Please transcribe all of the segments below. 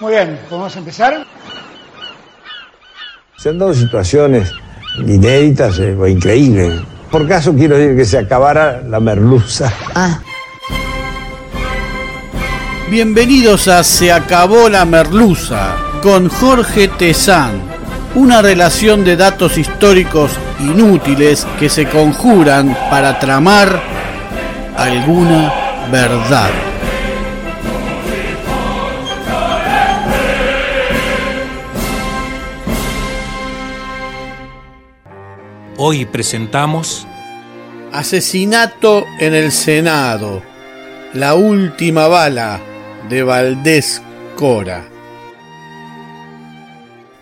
Muy bien, ¿podemos empezar? Se han dado situaciones inéditas eh, o increíbles. Por caso quiero decir que se acabara la merluza. Ah, Bienvenidos a Se acabó la merluza con Jorge Tezán. Una relación de datos históricos inútiles que se conjuran para tramar alguna verdad. Hoy presentamos Asesinato en el Senado. La última bala de Valdés Cora.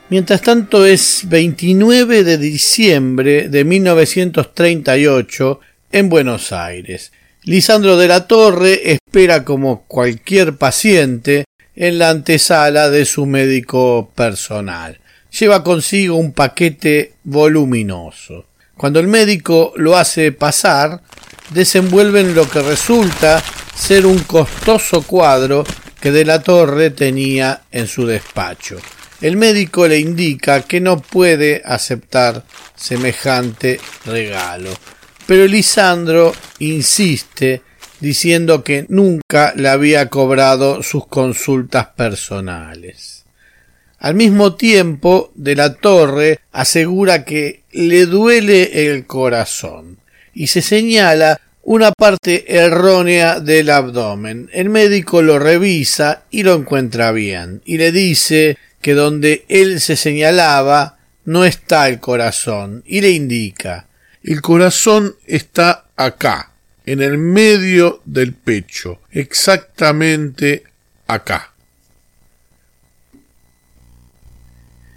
Mientras tanto es 29 de diciembre de 1938 en Buenos Aires. Lisandro de la Torre espera como cualquier paciente en la antesala de su médico personal. Lleva consigo un paquete voluminoso. Cuando el médico lo hace pasar, desenvuelven lo que resulta ser un costoso cuadro que de la Torre tenía en su despacho. El médico le indica que no puede aceptar semejante regalo, pero Lisandro insiste diciendo que nunca le había cobrado sus consultas personales. Al mismo tiempo, de la Torre asegura que le duele el corazón y se señala una parte errónea del abdomen. El médico lo revisa y lo encuentra bien y le dice que donde él se señalaba no está el corazón y le indica el corazón está acá, en el medio del pecho, exactamente acá.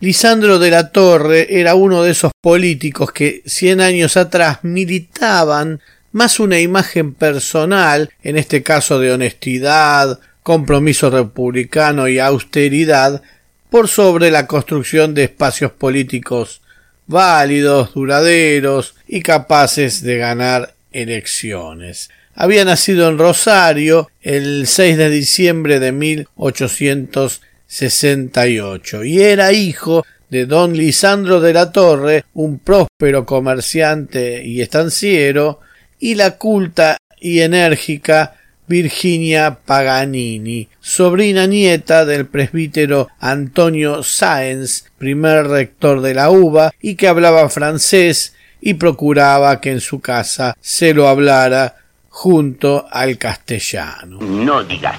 Lisandro de la Torre era uno de esos políticos que cien años atrás militaban más una imagen personal, en este caso de honestidad, compromiso republicano y austeridad, por sobre la construcción de espacios políticos válidos, duraderos y capaces de ganar elecciones. Había nacido en Rosario el 6 de diciembre de 1868 y era hijo de don Lisandro de la Torre, un próspero comerciante y estanciero, y la culta y enérgica Virginia Paganini, sobrina nieta del presbítero Antonio Sáenz, primer rector de la UBA, y que hablaba francés y procuraba que en su casa se lo hablara junto al castellano. No digas.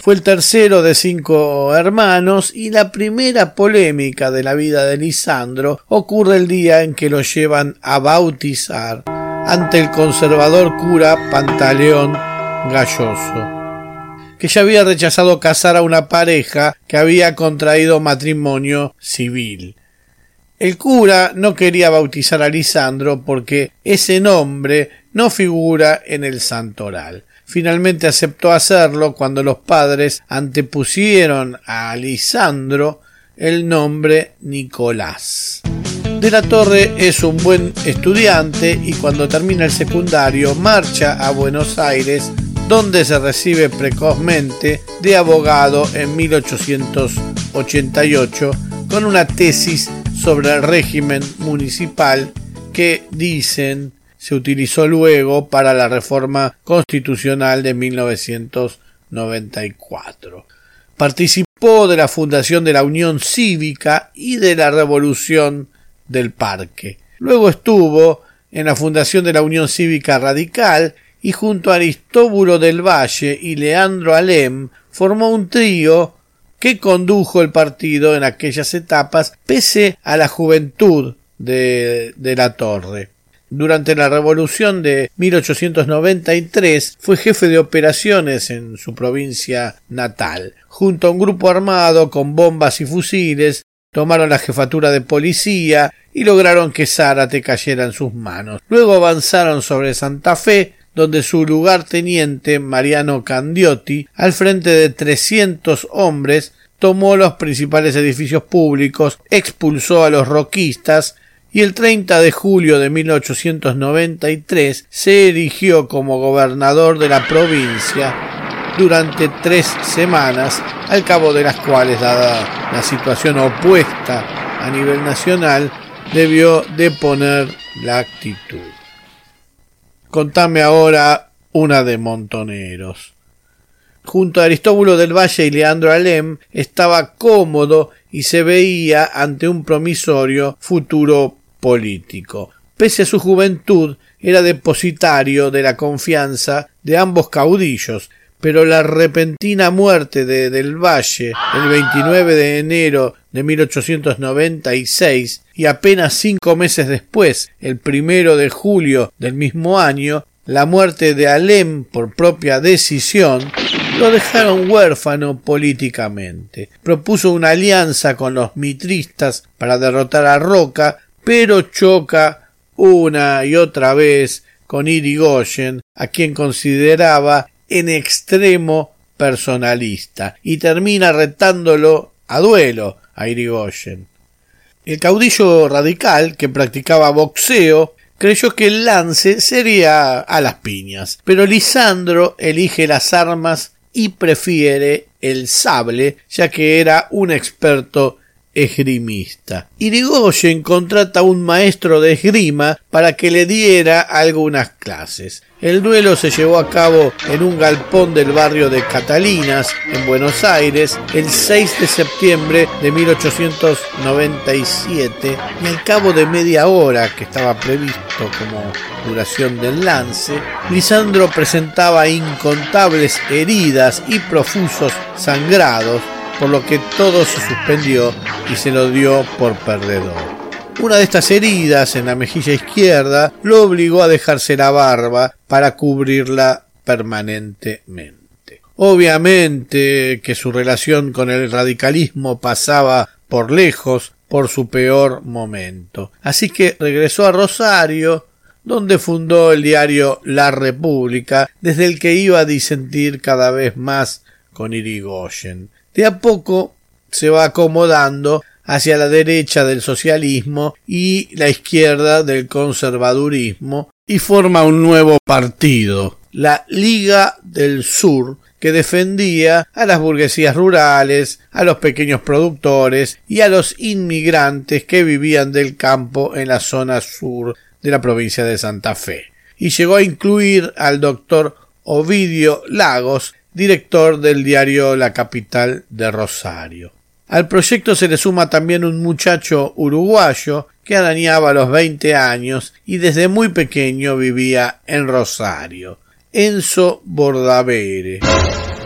Fue el tercero de cinco hermanos y la primera polémica de la vida de Lisandro ocurre el día en que lo llevan a bautizar ante el conservador cura Pantaleón Galloso, que ya había rechazado casar a una pareja que había contraído matrimonio civil. El cura no quería bautizar a Lisandro porque ese nombre no figura en el santoral. Finalmente aceptó hacerlo cuando los padres antepusieron a Lisandro el nombre Nicolás. De la Torre es un buen estudiante y cuando termina el secundario marcha a Buenos Aires donde se recibe precozmente de abogado en 1888 con una tesis sobre el régimen municipal que dicen se utilizó luego para la reforma constitucional de 1994. Participó de la fundación de la Unión Cívica y de la Revolución del Parque. Luego estuvo en la fundación de la Unión Cívica Radical y junto a Aristóbulo del Valle y Leandro Alem formó un trío que condujo el partido en aquellas etapas pese a la juventud de, de la torre. Durante la revolución de 1893 fue jefe de operaciones en su provincia natal. Junto a un grupo armado con bombas y fusiles, tomaron la jefatura de policía y lograron que Zárate cayera en sus manos. Luego avanzaron sobre Santa Fe, donde su lugarteniente Mariano Candiotti, al frente de trescientos hombres, tomó los principales edificios públicos, expulsó a los roquistas y el 30 de julio de 1893 se erigió como gobernador de la provincia durante tres semanas, al cabo de las cuales, dada la situación opuesta a nivel nacional, debió deponer la actitud. Contame ahora una de Montoneros. Junto a Aristóbulo del Valle y Leandro Alem estaba cómodo y se veía ante un promisorio futuro político. Pese a su juventud, era depositario de la confianza de ambos caudillos, pero la repentina muerte de Del Valle el 29 de enero de 1896 y apenas cinco meses después, el primero de julio del mismo año, la muerte de Alem por propia decisión, lo dejaron huérfano políticamente. Propuso una alianza con los mitristas para derrotar a Roca, pero choca una y otra vez con Irigoyen, a quien consideraba en extremo personalista, y termina retándolo a duelo a Irigoyen. El caudillo radical, que practicaba boxeo, creyó que el lance sería a las piñas, pero Lisandro elige las armas y prefiere el sable, ya que era un experto esgrimista. Irigoyen contrata a un maestro de esgrima para que le diera algunas clases. El duelo se llevó a cabo en un galpón del barrio de Catalinas, en Buenos Aires, el 6 de septiembre de 1897 y al cabo de media hora que estaba previsto como duración del lance, Lisandro presentaba incontables heridas y profusos sangrados, por lo que todo se suspendió y se lo dio por perdedor. Una de estas heridas en la mejilla izquierda lo obligó a dejarse la barba para cubrirla permanentemente. Obviamente que su relación con el radicalismo pasaba por lejos por su peor momento. Así que regresó a Rosario, donde fundó el diario La República, desde el que iba a disentir cada vez más con Irigoyen. De a poco se va acomodando hacia la derecha del socialismo y la izquierda del conservadurismo y forma un nuevo partido, la Liga del Sur, que defendía a las burguesías rurales, a los pequeños productores y a los inmigrantes que vivían del campo en la zona sur de la provincia de Santa Fe, y llegó a incluir al doctor Ovidio Lagos, director del diario La Capital de Rosario. Al proyecto se le suma también un muchacho uruguayo que arañaba los veinte años y desde muy pequeño vivía en Rosario, Enzo Bordavere.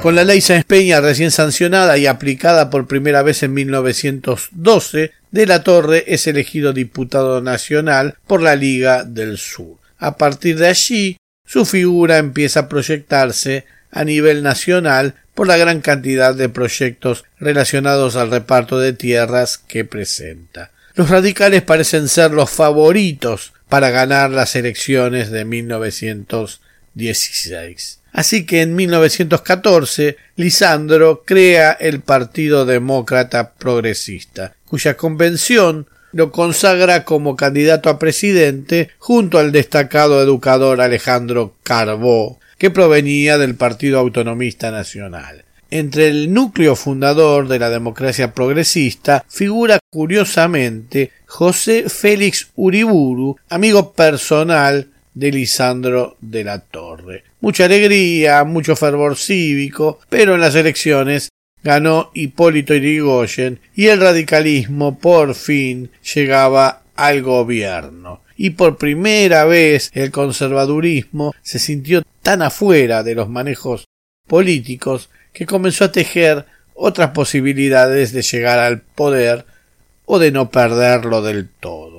Con la ley Sáenz Peña recién sancionada y aplicada por primera vez en 1912, De la Torre es elegido diputado nacional por la Liga del Sur. A partir de allí, su figura empieza a proyectarse a nivel nacional por la gran cantidad de proyectos relacionados al reparto de tierras que presenta. Los radicales parecen ser los favoritos para ganar las elecciones de 1916. Así que en 1914 Lisandro crea el Partido Demócrata Progresista, cuya convención lo consagra como candidato a presidente junto al destacado educador Alejandro Carbó, que provenía del Partido Autonomista Nacional. Entre el núcleo fundador de la democracia progresista figura curiosamente José Félix Uriburu, amigo personal de Lisandro de la Torre. Mucha alegría, mucho fervor cívico, pero en las elecciones ganó Hipólito Yrigoyen y el radicalismo por fin llegaba al gobierno y por primera vez el conservadurismo se sintió tan afuera de los manejos políticos que comenzó a tejer otras posibilidades de llegar al poder o de no perderlo del todo.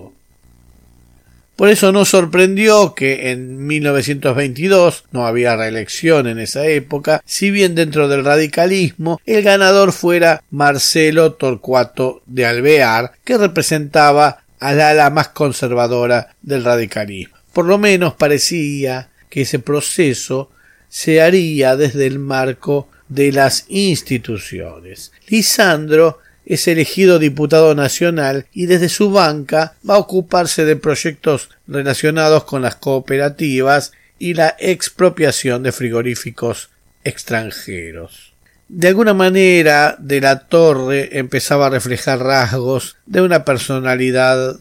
Por eso no sorprendió que en 1922 no había reelección en esa época, si bien dentro del radicalismo el ganador fuera Marcelo Torcuato de Alvear, que representaba al ala más conservadora del radicalismo. Por lo menos parecía que ese proceso se haría desde el marco de las instituciones. Lisandro es elegido diputado nacional y desde su banca va a ocuparse de proyectos relacionados con las cooperativas y la expropiación de frigoríficos extranjeros. De alguna manera, de la Torre empezaba a reflejar rasgos de una personalidad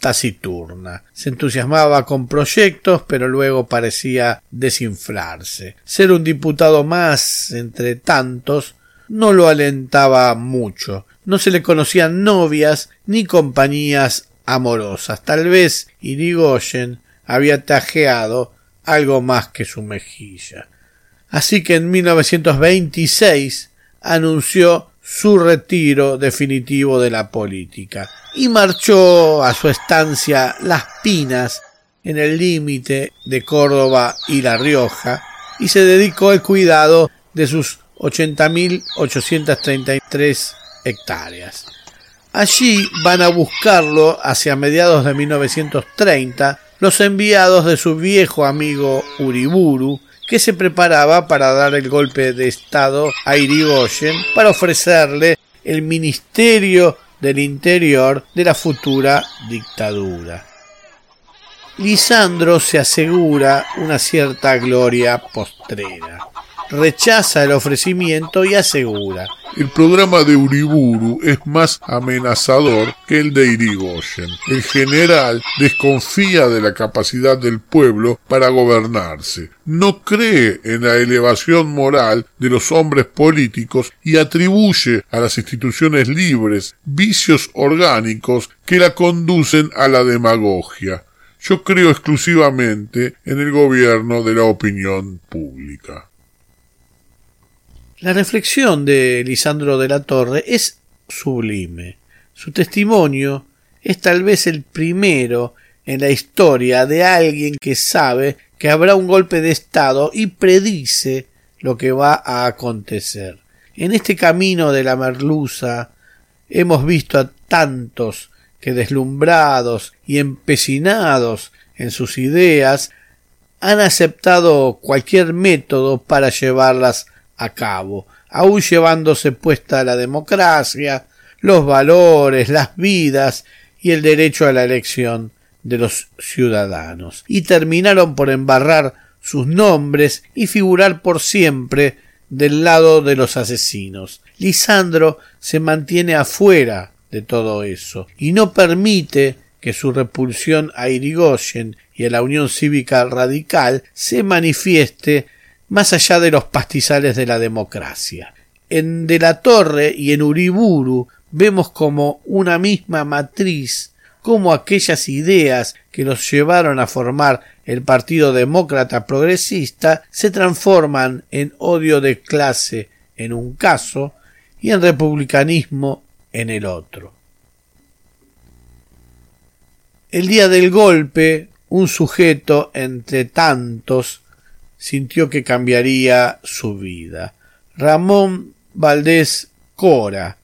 taciturna. Se entusiasmaba con proyectos, pero luego parecía desinflarse. Ser un diputado más entre tantos no lo alentaba mucho. No se le conocían novias ni compañías amorosas. Tal vez Irigoyen había tajeado algo más que su mejilla. Así que en 1926 anunció su retiro definitivo de la política y marchó a su estancia Las Pinas en el límite de Córdoba y La Rioja y se dedicó al cuidado de sus 80.833 hectáreas. Allí van a buscarlo hacia mediados de 1930 los enviados de su viejo amigo Uriburu, que se preparaba para dar el golpe de Estado a Irigoyen para ofrecerle el Ministerio del Interior de la futura dictadura. Lisandro se asegura una cierta gloria postrera rechaza el ofrecimiento y asegura el programa de Uriburu es más amenazador que el de Irigoyen. El general desconfía de la capacidad del pueblo para gobernarse. No cree en la elevación moral de los hombres políticos y atribuye a las instituciones libres vicios orgánicos que la conducen a la demagogia. Yo creo exclusivamente en el gobierno de la opinión pública. La reflexión de Lisandro de la Torre es sublime. Su testimonio es tal vez el primero en la historia de alguien que sabe que habrá un golpe de Estado y predice lo que va a acontecer. En este camino de la merluza hemos visto a tantos que deslumbrados y empecinados en sus ideas han aceptado cualquier método para llevarlas a cabo, aun llevándose puesta la democracia, los valores, las vidas y el derecho a la elección de los ciudadanos, y terminaron por embarrar sus nombres y figurar por siempre del lado de los asesinos. Lisandro se mantiene afuera de todo eso y no permite que su repulsión a Irigoyen y a la Unión Cívica Radical se manifieste más allá de los pastizales de la democracia. En De la Torre y en Uriburu vemos como una misma matriz cómo aquellas ideas que los llevaron a formar el Partido Demócrata Progresista se transforman en odio de clase en un caso y en republicanismo en el otro. El día del golpe, un sujeto entre tantos sintió que cambiaría su vida. Ramón Valdés Cora,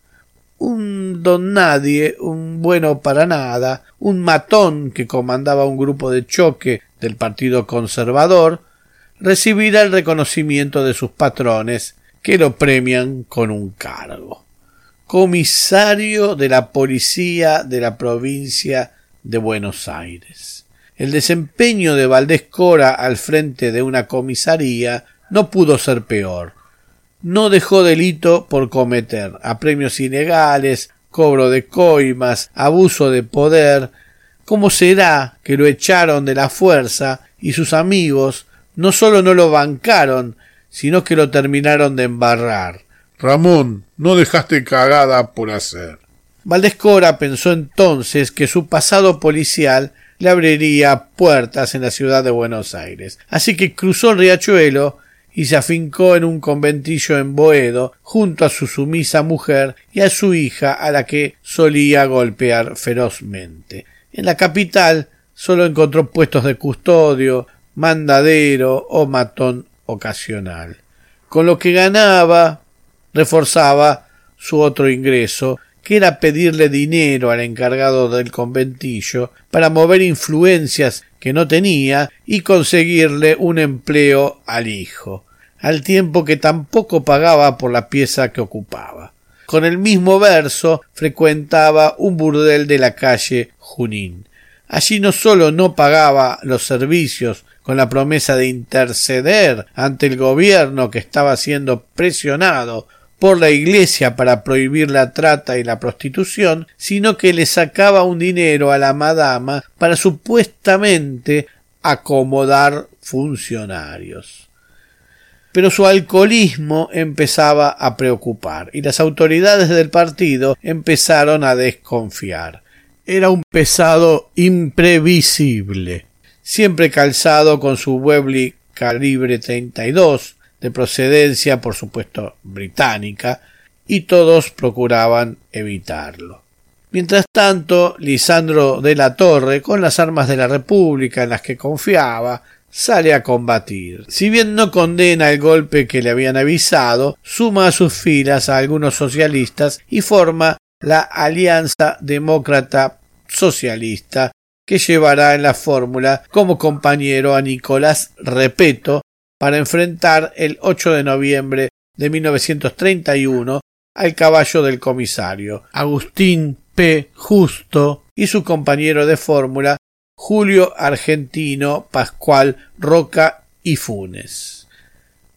un don nadie, un bueno para nada, un matón que comandaba un grupo de choque del Partido Conservador, recibirá el reconocimiento de sus patrones, que lo premian con un cargo. Comisario de la Policía de la provincia de Buenos Aires. El desempeño de Valdés Cora al frente de una comisaría no pudo ser peor. No dejó delito por cometer apremios ilegales, cobro de coimas, abuso de poder. ¿Cómo será que lo echaron de la fuerza y sus amigos no solo no lo bancaron, sino que lo terminaron de embarrar? Ramón, no dejaste cagada por hacer. Valdés Cora pensó entonces que su pasado policial le abriría puertas en la ciudad de Buenos Aires. Así que cruzó el riachuelo y se afincó en un conventillo en Boedo junto a su sumisa mujer y a su hija a la que solía golpear ferozmente. En la capital solo encontró puestos de custodio, mandadero o matón ocasional. Con lo que ganaba reforzaba su otro ingreso que era pedirle dinero al encargado del conventillo para mover influencias que no tenía y conseguirle un empleo al hijo, al tiempo que tampoco pagaba por la pieza que ocupaba. Con el mismo verso frecuentaba un burdel de la calle Junín. Allí no solo no pagaba los servicios con la promesa de interceder ante el gobierno que estaba siendo presionado por la Iglesia para prohibir la trata y la prostitución, sino que le sacaba un dinero a la madama para supuestamente acomodar funcionarios. Pero su alcoholismo empezaba a preocupar y las autoridades del partido empezaron a desconfiar. Era un pesado imprevisible, siempre calzado con su Webley calibre 32, de procedencia por supuesto británica, y todos procuraban evitarlo. Mientras tanto, Lisandro de la Torre, con las armas de la República en las que confiaba, sale a combatir. Si bien no condena el golpe que le habían avisado, suma a sus filas a algunos socialistas y forma la Alianza Demócrata Socialista, que llevará en la fórmula como compañero a Nicolás Repeto para enfrentar el 8 de noviembre de 1931 al caballo del comisario, Agustín P. Justo y su compañero de fórmula Julio Argentino, Pascual, Roca y Funes.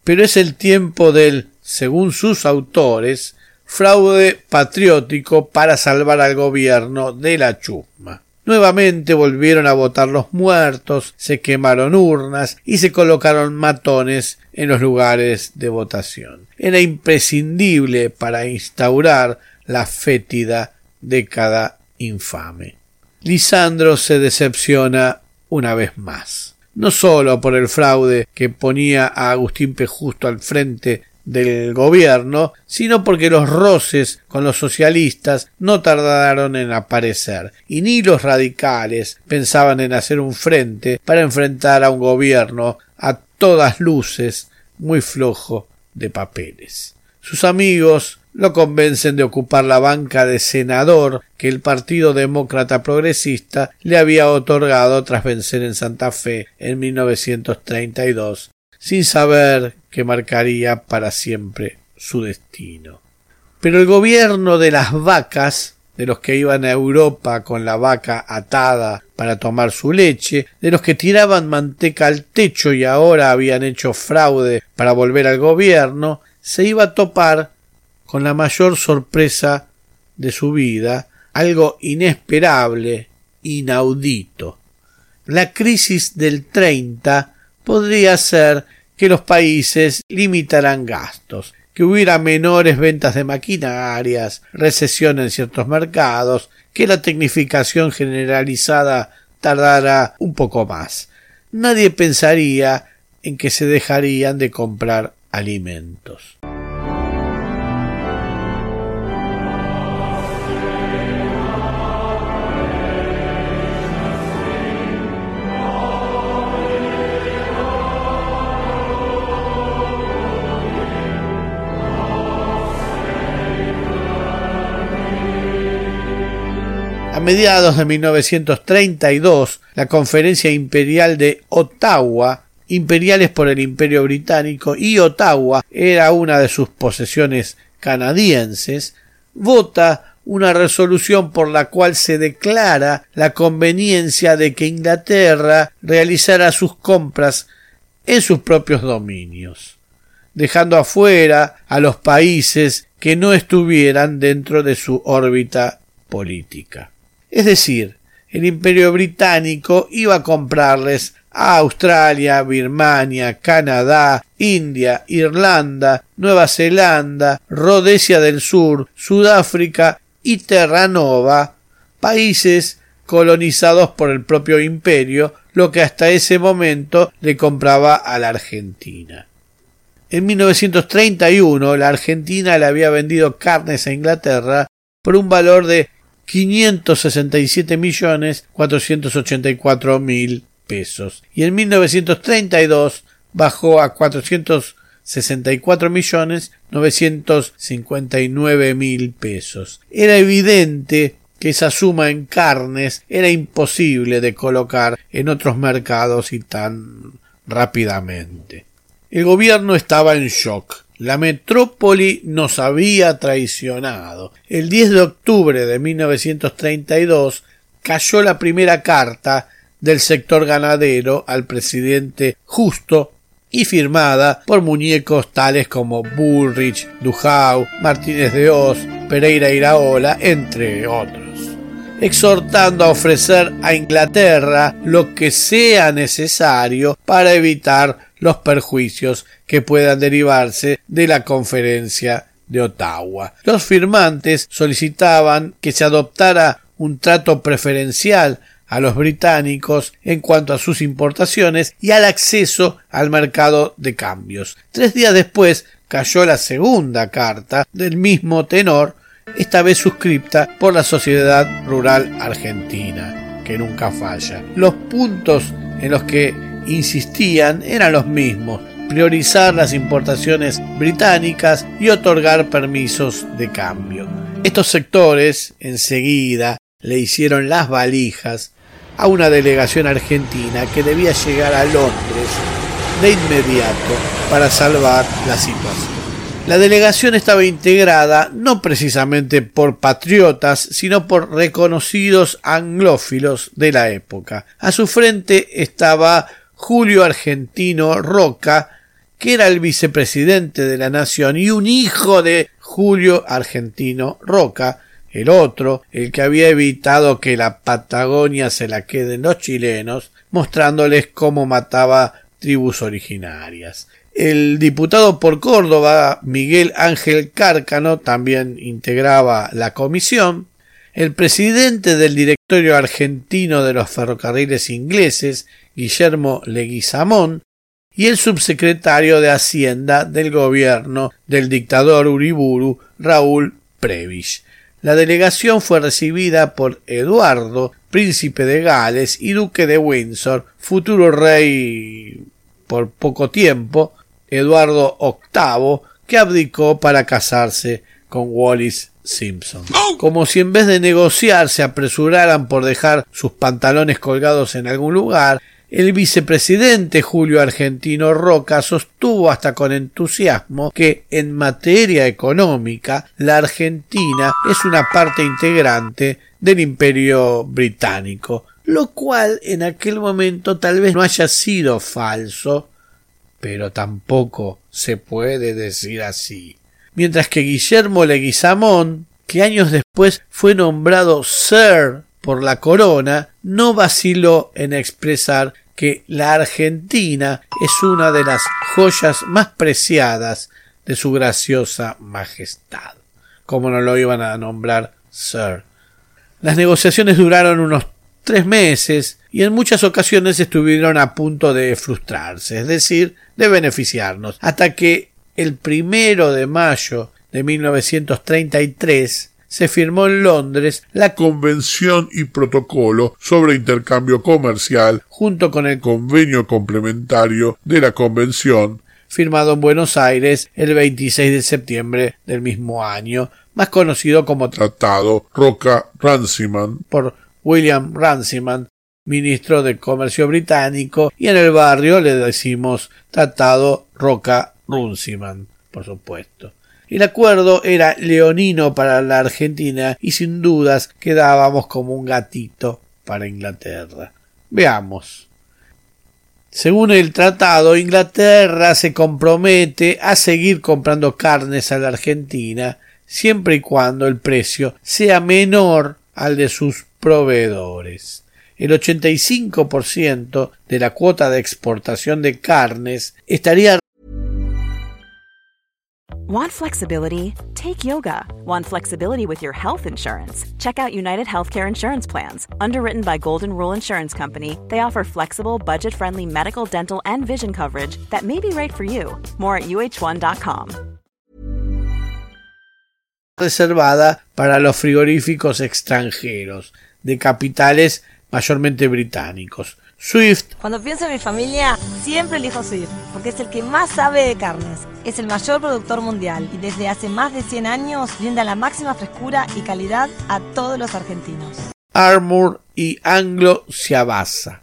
Pero es el tiempo del, según sus autores, fraude patriótico para salvar al gobierno de la chusma. Nuevamente volvieron a votar los muertos, se quemaron urnas y se colocaron matones en los lugares de votación. Era imprescindible para instaurar la fétida década infame. Lisandro se decepciona una vez más. No sólo por el fraude que ponía a Agustín P. Justo al frente del gobierno, sino porque los roces con los socialistas no tardaron en aparecer, y ni los radicales pensaban en hacer un frente para enfrentar a un gobierno a todas luces muy flojo de papeles. Sus amigos lo convencen de ocupar la banca de senador que el Partido Demócrata Progresista le había otorgado tras vencer en Santa Fe en 1932, sin saber que marcaría para siempre su destino. Pero el gobierno de las vacas, de los que iban a Europa con la vaca atada para tomar su leche, de los que tiraban manteca al techo y ahora habían hecho fraude para volver al gobierno, se iba a topar con la mayor sorpresa de su vida, algo inesperable, inaudito. La crisis del 30 podría ser que los países limitaran gastos, que hubiera menores ventas de maquinarias, recesión en ciertos mercados, que la tecnificación generalizada tardara un poco más. Nadie pensaría en que se dejarían de comprar alimentos. Mediados de 1932, la Conferencia Imperial de Ottawa, imperiales por el Imperio Británico, y Ottawa era una de sus posesiones canadienses, vota una resolución por la cual se declara la conveniencia de que Inglaterra realizara sus compras en sus propios dominios, dejando afuera a los países que no estuvieran dentro de su órbita política. Es decir, el imperio británico iba a comprarles a Australia, Birmania, Canadá, India, Irlanda, Nueva Zelanda, Rhodesia del Sur, Sudáfrica y Terranova, países colonizados por el propio imperio, lo que hasta ese momento le compraba a la Argentina. En 1931 la Argentina le había vendido carnes a Inglaterra por un valor de 567 millones 484 mil pesos y en 1932 bajó a 464 millones 959 mil pesos. Era evidente que esa suma en carnes era imposible de colocar en otros mercados y tan rápidamente. El gobierno estaba en shock la metrópoli nos había traicionado. El 10 de octubre de 1932 cayó la primera carta del sector ganadero al presidente justo y firmada por muñecos tales como Bullrich, Duhau, Martínez de Oz, Pereira Iraola, entre otros exhortando a ofrecer a Inglaterra lo que sea necesario para evitar los perjuicios que puedan derivarse de la conferencia de Ottawa. Los firmantes solicitaban que se adoptara un trato preferencial a los británicos en cuanto a sus importaciones y al acceso al mercado de cambios. Tres días después cayó la segunda carta del mismo tenor, esta vez suscripta por la Sociedad Rural Argentina, que nunca falla. Los puntos en los que insistían eran los mismos, priorizar las importaciones británicas y otorgar permisos de cambio. Estos sectores enseguida le hicieron las valijas a una delegación argentina que debía llegar a Londres de inmediato para salvar la situación. La delegación estaba integrada no precisamente por patriotas, sino por reconocidos anglófilos de la época. A su frente estaba Julio Argentino Roca, que era el vicepresidente de la nación y un hijo de Julio Argentino Roca, el otro, el que había evitado que la Patagonia se la queden los chilenos, mostrándoles cómo mataba tribus originarias. El diputado por Córdoba, Miguel Ángel Cárcano, también integraba la comisión. El presidente del directorio argentino de los ferrocarriles ingleses, Guillermo Leguizamón, y el subsecretario de Hacienda del gobierno del dictador Uriburu, Raúl Prebisch. La delegación fue recibida por Eduardo, príncipe de Gales y duque de Windsor, futuro rey por poco tiempo, Eduardo VIII, que abdicó para casarse con Wallis Simpson. Como si en vez de negociar se apresuraran por dejar sus pantalones colgados en algún lugar, el vicepresidente Julio Argentino Roca sostuvo hasta con entusiasmo que en materia económica la Argentina es una parte integrante del imperio británico, lo cual en aquel momento tal vez no haya sido falso, pero tampoco se puede decir así. Mientras que Guillermo Leguizamón, que años después fue nombrado Sir por la corona, no vaciló en expresar que la Argentina es una de las joyas más preciadas de su graciosa majestad, como no lo iban a nombrar Sir. Las negociaciones duraron unos tres meses y en muchas ocasiones estuvieron a punto de frustrarse, es decir, de beneficiarnos, hasta que el primero de mayo de 1933 se firmó en Londres la Convención y Protocolo sobre Intercambio Comercial junto con el convenio complementario de la Convención firmado en Buenos Aires el 26 de septiembre del mismo año, más conocido como Tratado Roca-Runciman por William Runciman, ministro de Comercio británico, y en el barrio le decimos Tratado Roca-Runciman, por supuesto. El acuerdo era leonino para la Argentina y sin dudas quedábamos como un gatito para Inglaterra. Veamos. Según el tratado, Inglaterra se compromete a seguir comprando carnes a la Argentina siempre y cuando el precio sea menor al de sus proveedores. El 85% de la cuota de exportación de carnes estaría Want flexibility? Take yoga. Want flexibility with your health insurance? Check out United Healthcare Insurance Plans. Underwritten by Golden Rule Insurance Company, they offer flexible, budget friendly medical, dental, and vision coverage that may be right for you. More at uh1.com. Reservada para los frigoríficos extranjeros de capitales mayormente británicos. Swift. Cuando pienso en mi familia, siempre elijo Swift, porque es el que más sabe de carnes. Es el mayor productor mundial y desde hace más de 100 años brinda la máxima frescura y calidad a todos los argentinos. Armour y Anglo Ciabasa.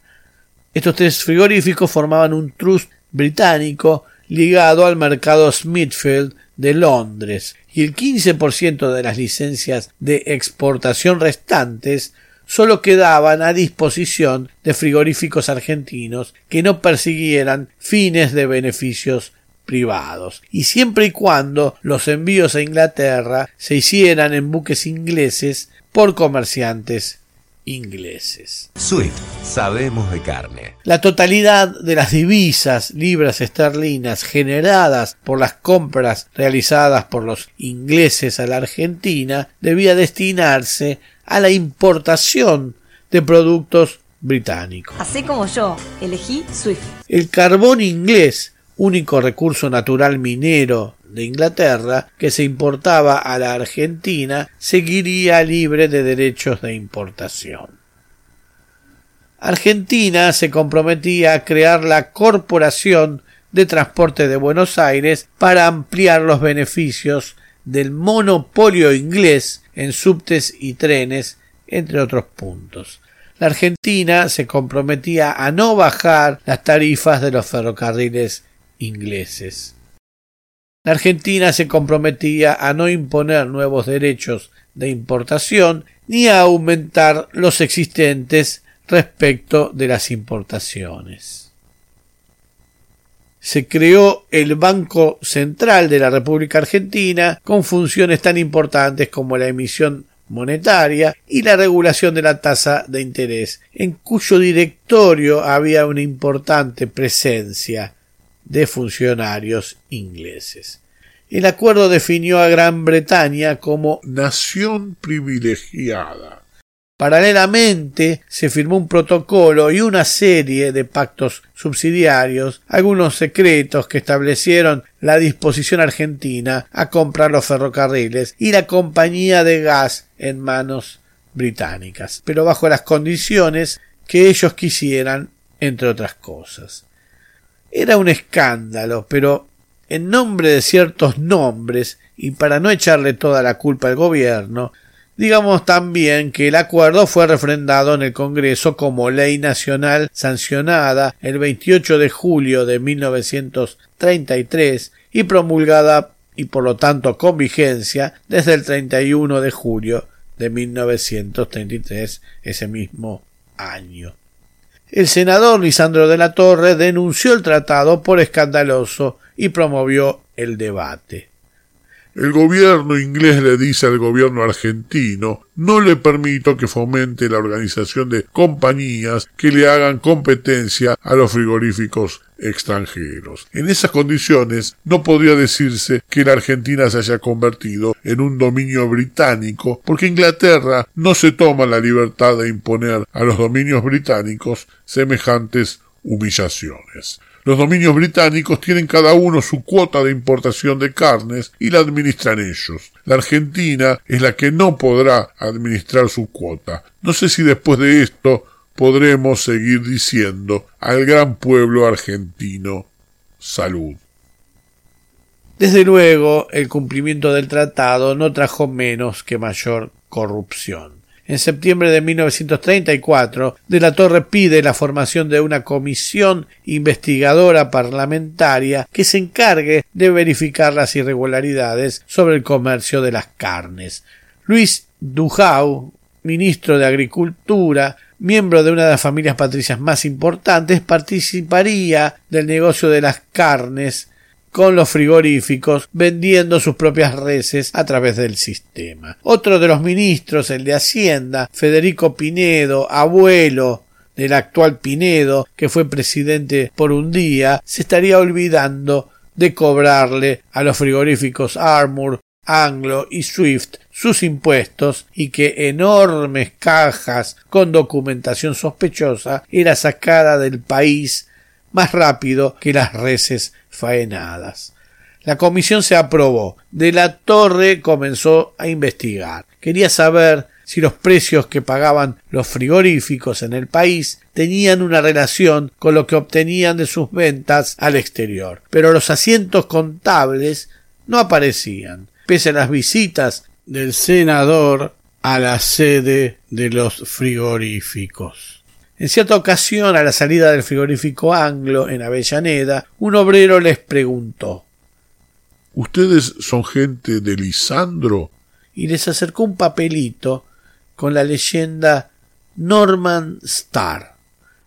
Estos tres frigoríficos formaban un trust británico ligado al mercado Smithfield de Londres y el 15% de las licencias de exportación restantes solo quedaban a disposición de frigoríficos argentinos que no persiguieran fines de beneficios privados, y siempre y cuando los envíos a Inglaterra se hicieran en buques ingleses por comerciantes ingleses. Swift, sabemos de carne. La totalidad de las divisas libras esterlinas generadas por las compras realizadas por los ingleses a la Argentina debía destinarse a la importación de productos británicos. Así como yo, elegí Swift. El carbón inglés, único recurso natural minero de Inglaterra que se importaba a la Argentina seguiría libre de derechos de importación. Argentina se comprometía a crear la Corporación de Transporte de Buenos Aires para ampliar los beneficios del monopolio inglés en subtes y trenes, entre otros puntos. La Argentina se comprometía a no bajar las tarifas de los ferrocarriles ingleses. La Argentina se comprometía a no imponer nuevos derechos de importación ni a aumentar los existentes respecto de las importaciones. Se creó el Banco Central de la República Argentina con funciones tan importantes como la emisión monetaria y la regulación de la tasa de interés, en cuyo directorio había una importante presencia de funcionarios ingleses. El acuerdo definió a Gran Bretaña como nación privilegiada. Paralelamente se firmó un protocolo y una serie de pactos subsidiarios, algunos secretos que establecieron la disposición argentina a comprar los ferrocarriles y la compañía de gas en manos británicas, pero bajo las condiciones que ellos quisieran, entre otras cosas. Era un escándalo, pero en nombre de ciertos nombres y para no echarle toda la culpa al gobierno, digamos también que el acuerdo fue refrendado en el Congreso como ley nacional sancionada el 28 de julio de 1933 y promulgada y por lo tanto con vigencia desde el 31 de julio de 1933 ese mismo año el senador Lisandro de la Torre denunció el tratado por escandaloso y promovió el debate. El gobierno inglés le dice al gobierno argentino no le permito que fomente la organización de compañías que le hagan competencia a los frigoríficos extranjeros. En esas condiciones no podría decirse que la Argentina se haya convertido en un dominio británico porque Inglaterra no se toma la libertad de imponer a los dominios británicos semejantes humillaciones. Los dominios británicos tienen cada uno su cuota de importación de carnes y la administran ellos. La Argentina es la que no podrá administrar su cuota. No sé si después de esto podremos seguir diciendo al gran pueblo argentino salud. Desde luego, el cumplimiento del tratado no trajo menos que mayor corrupción en septiembre de 1934, De la Torre pide la formación de una comisión investigadora parlamentaria que se encargue de verificar las irregularidades sobre el comercio de las carnes. Luis Dujau, ministro de Agricultura, miembro de una de las familias patricias más importantes, participaría del negocio de las carnes con los frigoríficos vendiendo sus propias reses a través del sistema. Otro de los ministros, el de Hacienda, Federico Pinedo, abuelo del actual Pinedo, que fue presidente por un día, se estaría olvidando de cobrarle a los frigoríficos Armour, Anglo y Swift sus impuestos y que enormes cajas con documentación sospechosa era sacada del país más rápido que las reses faenadas. La comisión se aprobó. De la Torre comenzó a investigar. Quería saber si los precios que pagaban los frigoríficos en el país tenían una relación con lo que obtenían de sus ventas al exterior. Pero los asientos contables no aparecían, pese a las visitas del senador a la sede de los frigoríficos. En cierta ocasión, a la salida del frigorífico Anglo en Avellaneda, un obrero les preguntó ¿Ustedes son gente de Lisandro? y les acercó un papelito con la leyenda Norman Starr.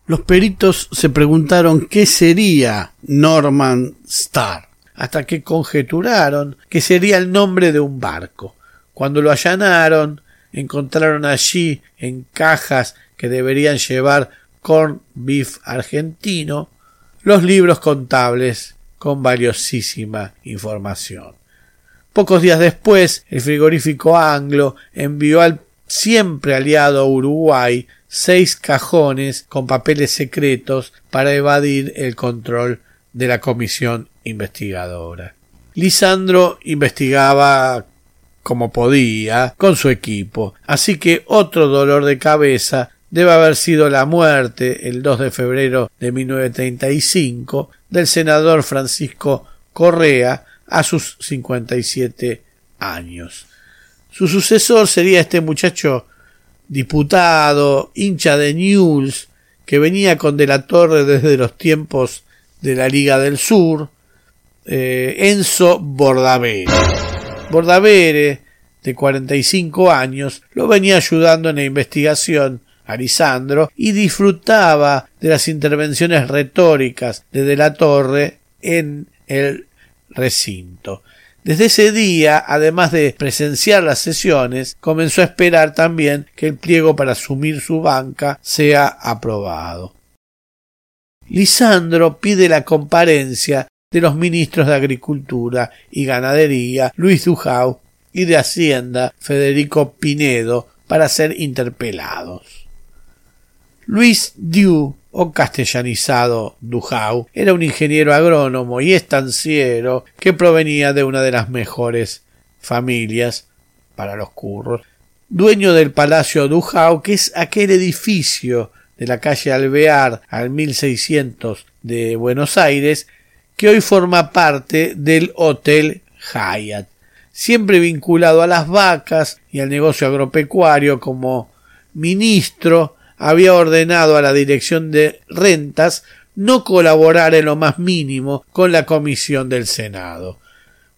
Los peritos se preguntaron qué sería Norman Starr, hasta que conjeturaron que sería el nombre de un barco. Cuando lo allanaron, encontraron allí en cajas que deberían llevar corn beef argentino los libros contables con valiosísima información. Pocos días después, el frigorífico anglo envió al siempre aliado Uruguay seis cajones con papeles secretos para evadir el control de la comisión investigadora. Lisandro investigaba como podía con su equipo, así que otro dolor de cabeza debe haber sido la muerte el 2 de febrero de 1935 del senador Francisco Correa a sus 57 años. Su sucesor sería este muchacho diputado, hincha de News, que venía con De la Torre desde los tiempos de la Liga del Sur, eh, Enzo Bordavere. Bordavere, de 45 años, lo venía ayudando en la investigación a Lisandro y disfrutaba de las intervenciones retóricas de De la Torre en el recinto. Desde ese día, además de presenciar las sesiones, comenzó a esperar también que el pliego para asumir su banca sea aprobado. Lisandro pide la comparencia de los ministros de Agricultura y Ganadería, Luis Dujau, y de Hacienda, Federico Pinedo, para ser interpelados. Luis Diu o castellanizado Dujau, era un ingeniero agrónomo y estanciero que provenía de una de las mejores familias para los curros, dueño del Palacio Dujau, que es aquel edificio de la calle Alvear al 1600 de Buenos Aires, que hoy forma parte del Hotel Hyatt, siempre vinculado a las vacas y al negocio agropecuario como ministro había ordenado a la Dirección de Rentas no colaborar en lo más mínimo con la comisión del Senado.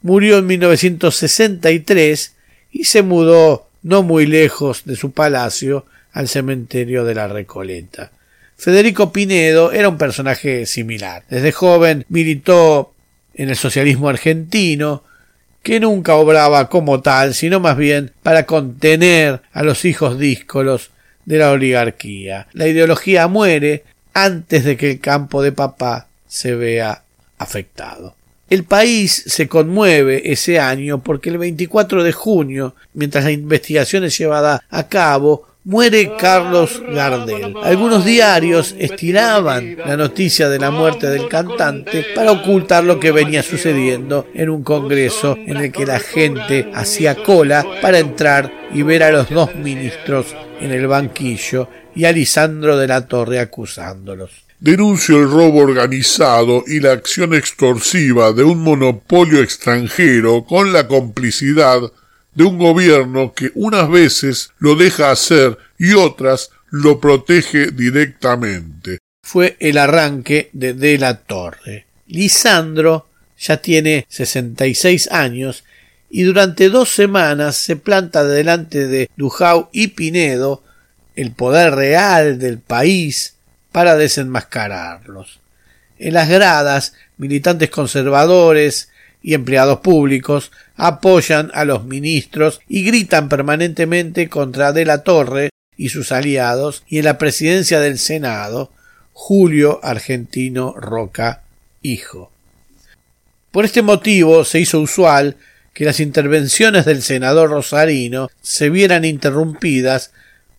Murió en 1963 y se mudó no muy lejos de su palacio al cementerio de la Recoleta. Federico Pinedo era un personaje similar. Desde joven militó en el socialismo argentino, que nunca obraba como tal, sino más bien para contener a los hijos díscolos de la oligarquía. La ideología muere antes de que el campo de papá se vea afectado. El país se conmueve ese año porque el 24 de junio, mientras la investigación es llevada a cabo, muere Carlos Gardel. Algunos diarios estiraban la noticia de la muerte del cantante para ocultar lo que venía sucediendo en un congreso en el que la gente hacía cola para entrar y ver a los dos ministros en el banquillo y a Lisandro de la Torre acusándolos. Denuncio el robo organizado y la acción extorsiva de un monopolio extranjero con la complicidad de un gobierno que unas veces lo deja hacer y otras lo protege directamente. Fue el arranque de De la Torre. Lisandro ya tiene 66 años y durante dos semanas se planta delante de Dujau y Pinedo, el poder real del país, para desenmascararlos. En las gradas, militantes conservadores y empleados públicos apoyan a los ministros y gritan permanentemente contra De la Torre y sus aliados, y en la presidencia del Senado, Julio Argentino Roca, hijo. Por este motivo se hizo usual que las intervenciones del senador Rosarino se vieran interrumpidas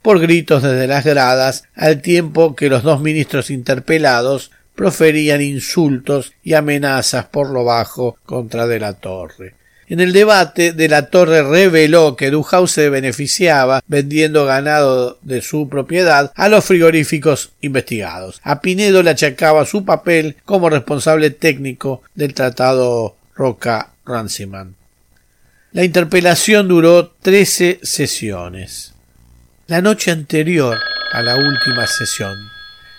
por gritos desde las gradas, al tiempo que los dos ministros interpelados proferían insultos y amenazas por lo bajo contra De la Torre. En el debate, De la Torre reveló que Duhau se beneficiaba vendiendo ganado de su propiedad a los frigoríficos investigados. A Pinedo le achacaba su papel como responsable técnico del tratado Roca Ranciman. La interpelación duró trece sesiones. La noche anterior a la última sesión,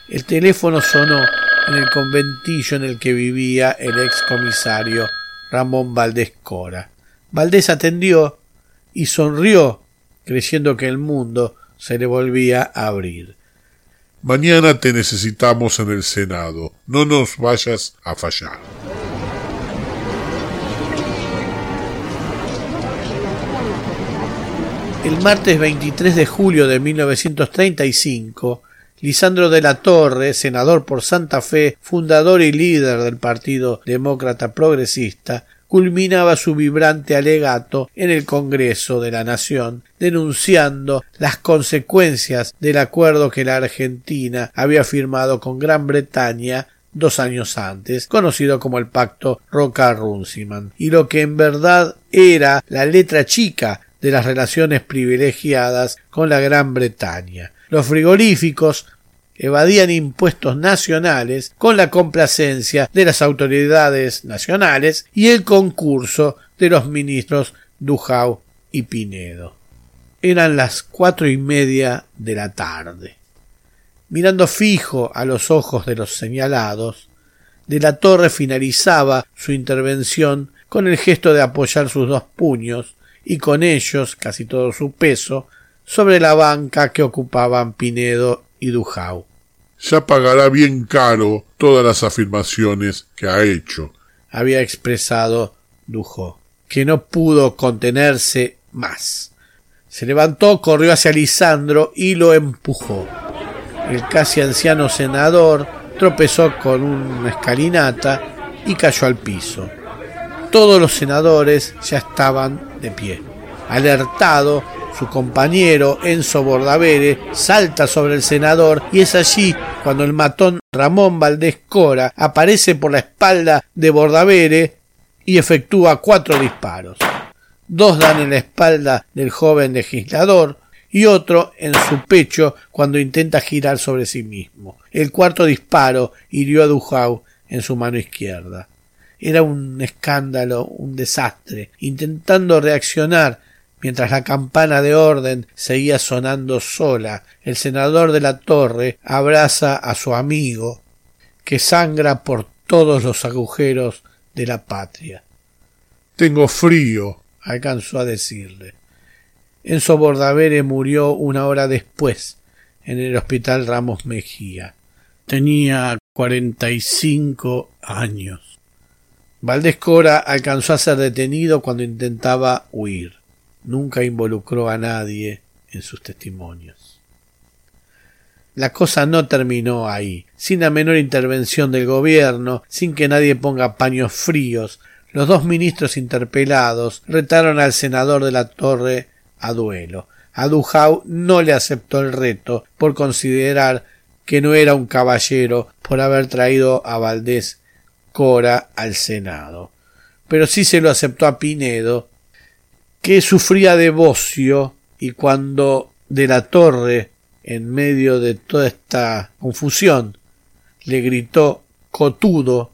el teléfono sonó en el conventillo en el que vivía el ex comisario Ramón Valdés Cora. Valdés atendió y sonrió, creyendo que el mundo se le volvía a abrir. Mañana te necesitamos en el Senado. No nos vayas a fallar. El martes 23 de julio de 1935, Lisandro de la Torre, senador por Santa Fe, fundador y líder del Partido Demócrata Progresista, culminaba su vibrante alegato en el Congreso de la Nación, denunciando las consecuencias del acuerdo que la Argentina había firmado con Gran Bretaña dos años antes, conocido como el Pacto Roca-Runciman, y lo que en verdad era la letra chica de las relaciones privilegiadas con la Gran Bretaña. Los frigoríficos evadían impuestos nacionales con la complacencia de las autoridades nacionales y el concurso de los ministros Dujau y Pinedo. Eran las cuatro y media de la tarde. Mirando fijo a los ojos de los señalados, de la Torre finalizaba su intervención con el gesto de apoyar sus dos puños y con ellos casi todo su peso sobre la banca que ocupaban Pinedo y Dujau. Ya pagará bien caro todas las afirmaciones que ha hecho, había expresado Dujau, que no pudo contenerse más. Se levantó, corrió hacia Lisandro y lo empujó. El casi anciano senador tropezó con una escalinata y cayó al piso. Todos los senadores ya estaban de pie. Alertado, su compañero Enzo Bordavere salta sobre el senador y es allí cuando el matón Ramón Valdés Cora aparece por la espalda de Bordavere y efectúa cuatro disparos. Dos dan en la espalda del joven legislador y otro en su pecho cuando intenta girar sobre sí mismo. El cuarto disparo hirió a Dujau en su mano izquierda. Era un escándalo, un desastre. Intentando reaccionar mientras la campana de orden seguía sonando sola, el senador de la torre abraza a su amigo, que sangra por todos los agujeros de la patria. Tengo frío, alcanzó a decirle. Enzo Bordavere murió una hora después en el hospital Ramos Mejía. Tenía cuarenta y cinco años. Valdés Cora alcanzó a ser detenido cuando intentaba huir. Nunca involucró a nadie en sus testimonios. La cosa no terminó ahí. Sin la menor intervención del gobierno, sin que nadie ponga paños fríos, los dos ministros interpelados retaron al senador de la Torre a duelo. A no le aceptó el reto por considerar que no era un caballero por haber traído a Valdés Cora al Senado. Pero sí se lo aceptó a Pinedo, que sufría de bocio y cuando de la torre, en medio de toda esta confusión, le gritó cotudo,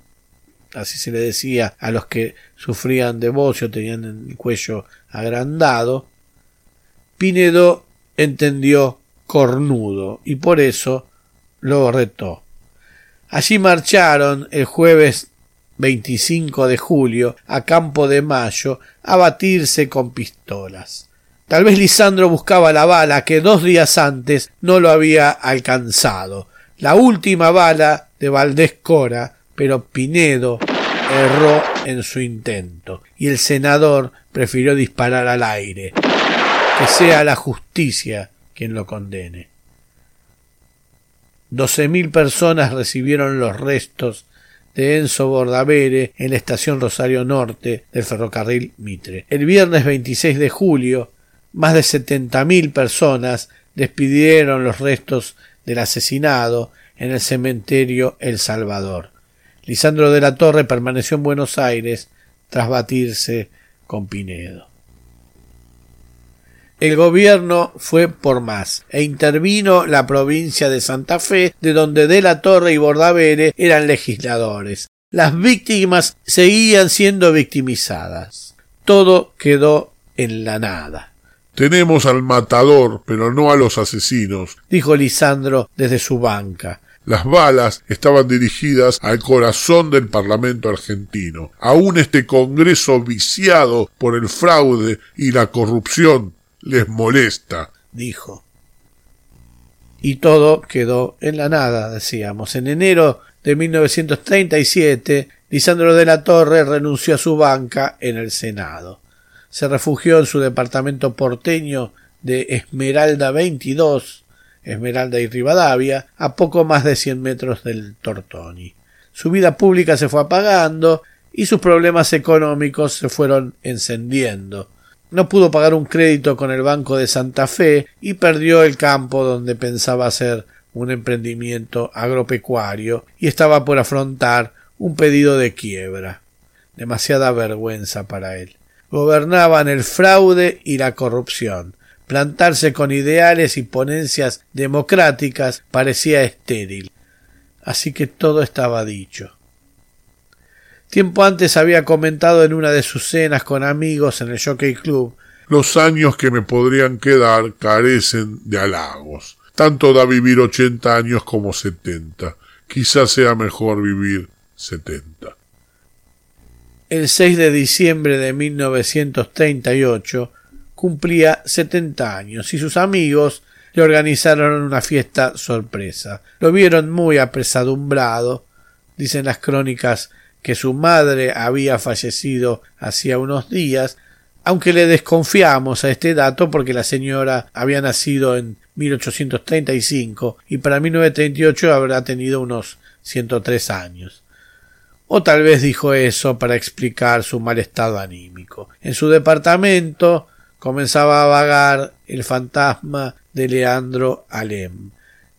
así se le decía a los que sufrían de bocio, tenían el cuello agrandado, Pinedo entendió cornudo y por eso lo retó. Allí marcharon el jueves 25 de julio a Campo de Mayo a batirse con pistolas. Tal vez Lisandro buscaba la bala que dos días antes no lo había alcanzado, la última bala de Valdés Cora, pero Pinedo erró en su intento y el senador prefirió disparar al aire. Que sea la justicia quien lo condene. Doce mil personas recibieron los restos de Enzo Bordavere en la estación Rosario Norte del ferrocarril Mitre. El viernes 26 de julio, más de setenta mil personas despidieron los restos del asesinado en el cementerio El Salvador. Lisandro de la Torre permaneció en Buenos Aires tras batirse con Pinedo. El gobierno fue por más e intervino la provincia de Santa Fe, de donde De la Torre y Bordavere eran legisladores. Las víctimas seguían siendo victimizadas. Todo quedó en la nada. Tenemos al matador, pero no a los asesinos, dijo Lisandro desde su banca. Las balas estaban dirigidas al corazón del Parlamento argentino. Aún este Congreso viciado por el fraude y la corrupción les molesta, dijo. y todo quedó en la nada, decíamos. En enero de 1937, Lisandro de la Torre renunció a su banca en el Senado. Se refugió en su departamento porteño de Esmeralda 22, Esmeralda y Rivadavia, a poco más de cien metros del Tortoni. Su vida pública se fue apagando y sus problemas económicos se fueron encendiendo. No pudo pagar un crédito con el Banco de Santa Fe y perdió el campo donde pensaba hacer un emprendimiento agropecuario y estaba por afrontar un pedido de quiebra. Demasiada vergüenza para él. Gobernaban el fraude y la corrupción. Plantarse con ideales y ponencias democráticas parecía estéril. Así que todo estaba dicho. Tiempo antes había comentado en una de sus cenas con amigos en el Jockey Club Los años que me podrían quedar carecen de halagos. Tanto da vivir ochenta años como setenta. Quizás sea mejor vivir setenta. El 6 de diciembre de 1938 cumplía setenta años y sus amigos le organizaron una fiesta sorpresa. Lo vieron muy apresadumbrado. Dicen las crónicas que su madre había fallecido hacía unos días, aunque le desconfiamos a este dato porque la señora había nacido en 1835 y para 1938 habrá tenido unos 103 años. O tal vez dijo eso para explicar su mal estado anímico. En su departamento comenzaba a vagar el fantasma de Leandro Alem.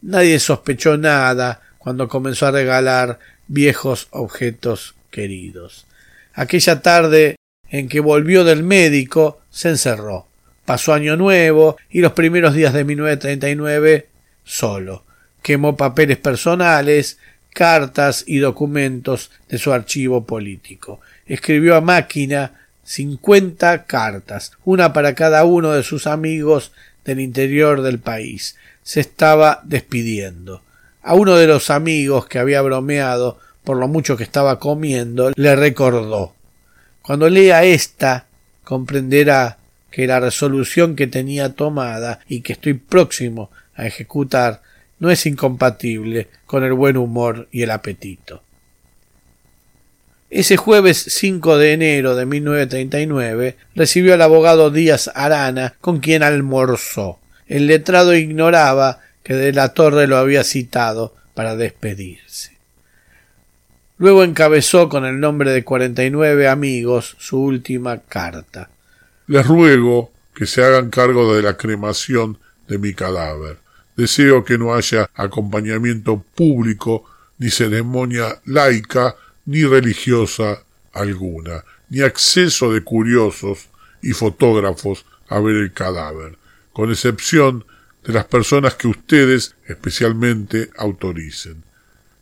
Nadie sospechó nada cuando comenzó a regalar viejos objetos queridos. Aquella tarde en que volvió del médico se encerró. Pasó año nuevo y los primeros días de 1939 solo. Quemó papeles personales, cartas y documentos de su archivo político. Escribió a máquina cincuenta cartas, una para cada uno de sus amigos del interior del país. Se estaba despidiendo. A uno de los amigos que había bromeado por lo mucho que estaba comiendo, le recordó Cuando lea esta, comprenderá que la resolución que tenía tomada y que estoy próximo a ejecutar no es incompatible con el buen humor y el apetito. Ese jueves 5 de enero de 1939 recibió al abogado Díaz Arana, con quien almorzó. El letrado ignoraba que de la Torre lo había citado para despedirse. Luego encabezó con el nombre de cuarenta y nueve amigos su última carta. Les ruego que se hagan cargo de la cremación de mi cadáver. Deseo que no haya acompañamiento público ni ceremonia laica ni religiosa alguna, ni acceso de curiosos y fotógrafos a ver el cadáver, con excepción de las personas que ustedes especialmente autoricen.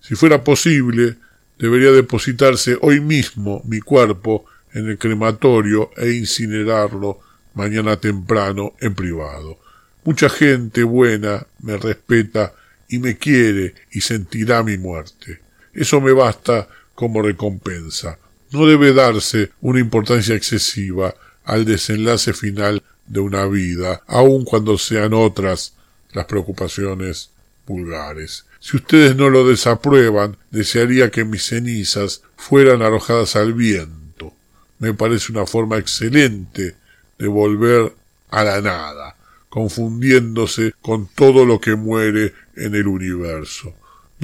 Si fuera posible, debería depositarse hoy mismo mi cuerpo en el crematorio e incinerarlo mañana temprano en privado. Mucha gente buena me respeta y me quiere y sentirá mi muerte. Eso me basta como recompensa. No debe darse una importancia excesiva al desenlace final de una vida, aun cuando sean otras las preocupaciones vulgares. Si ustedes no lo desaprueban, desearía que mis cenizas fueran arrojadas al viento. Me parece una forma excelente de volver a la nada, confundiéndose con todo lo que muere en el universo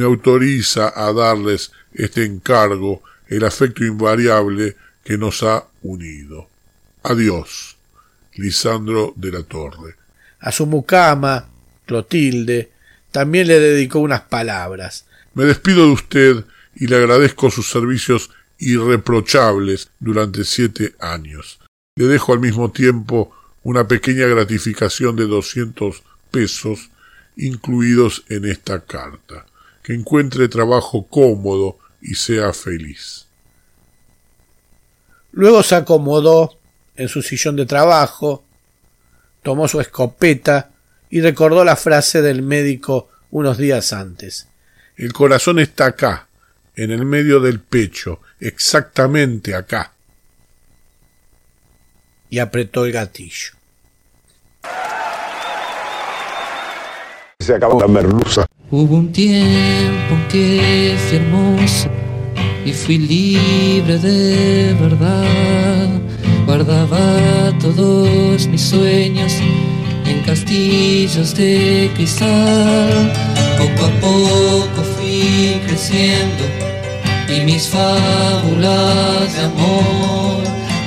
me autoriza a darles este encargo el afecto invariable que nos ha unido. Adiós, Lisandro de la Torre. A su mucama, Clotilde, también le dedicó unas palabras. Me despido de usted y le agradezco sus servicios irreprochables durante siete años. Le dejo al mismo tiempo una pequeña gratificación de doscientos pesos incluidos en esta carta que encuentre trabajo cómodo y sea feliz. Luego se acomodó en su sillón de trabajo, tomó su escopeta y recordó la frase del médico unos días antes. El corazón está acá, en el medio del pecho, exactamente acá. Y apretó el gatillo. se acabó la merluza. Hubo un tiempo que fui hermoso y fui libre de verdad. Guardaba todos mis sueños en castillos de cristal. Poco a poco fui creciendo y mis fábulas de amor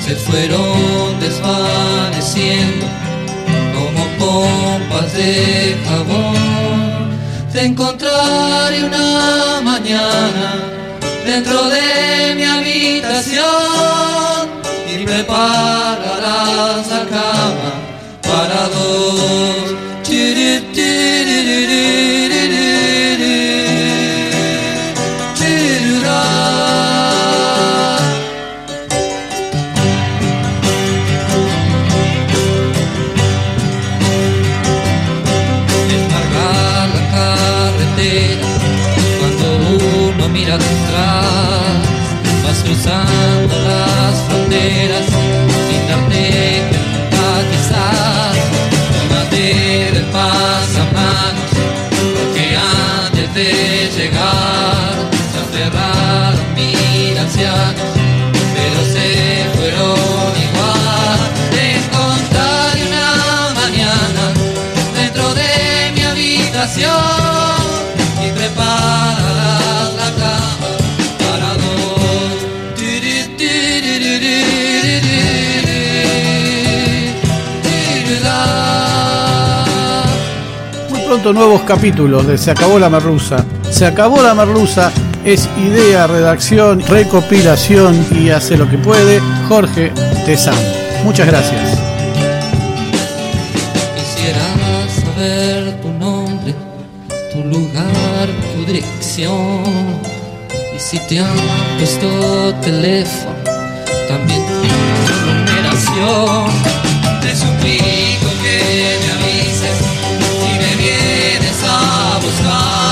se fueron desvaneciendo como pompas de jabón. Te encontraré una mañana dentro de mi habitación prepararás la cama para dos. Descargar la carretera cuando uno mira atrás, vas cruzando las fronteras habitación y prepararás la cama para dos. Muy pronto nuevos capítulos de Se acabó la merluza. Se acabó la merluza es idea, redacción, recopilación y hace lo que puede Jorge Tezán. Muchas gracias. Quisiera saber lugar, tu dirección. Y si te han puesto teléfono, también tu numeración. Te suplico que me avises si me vienes a buscar.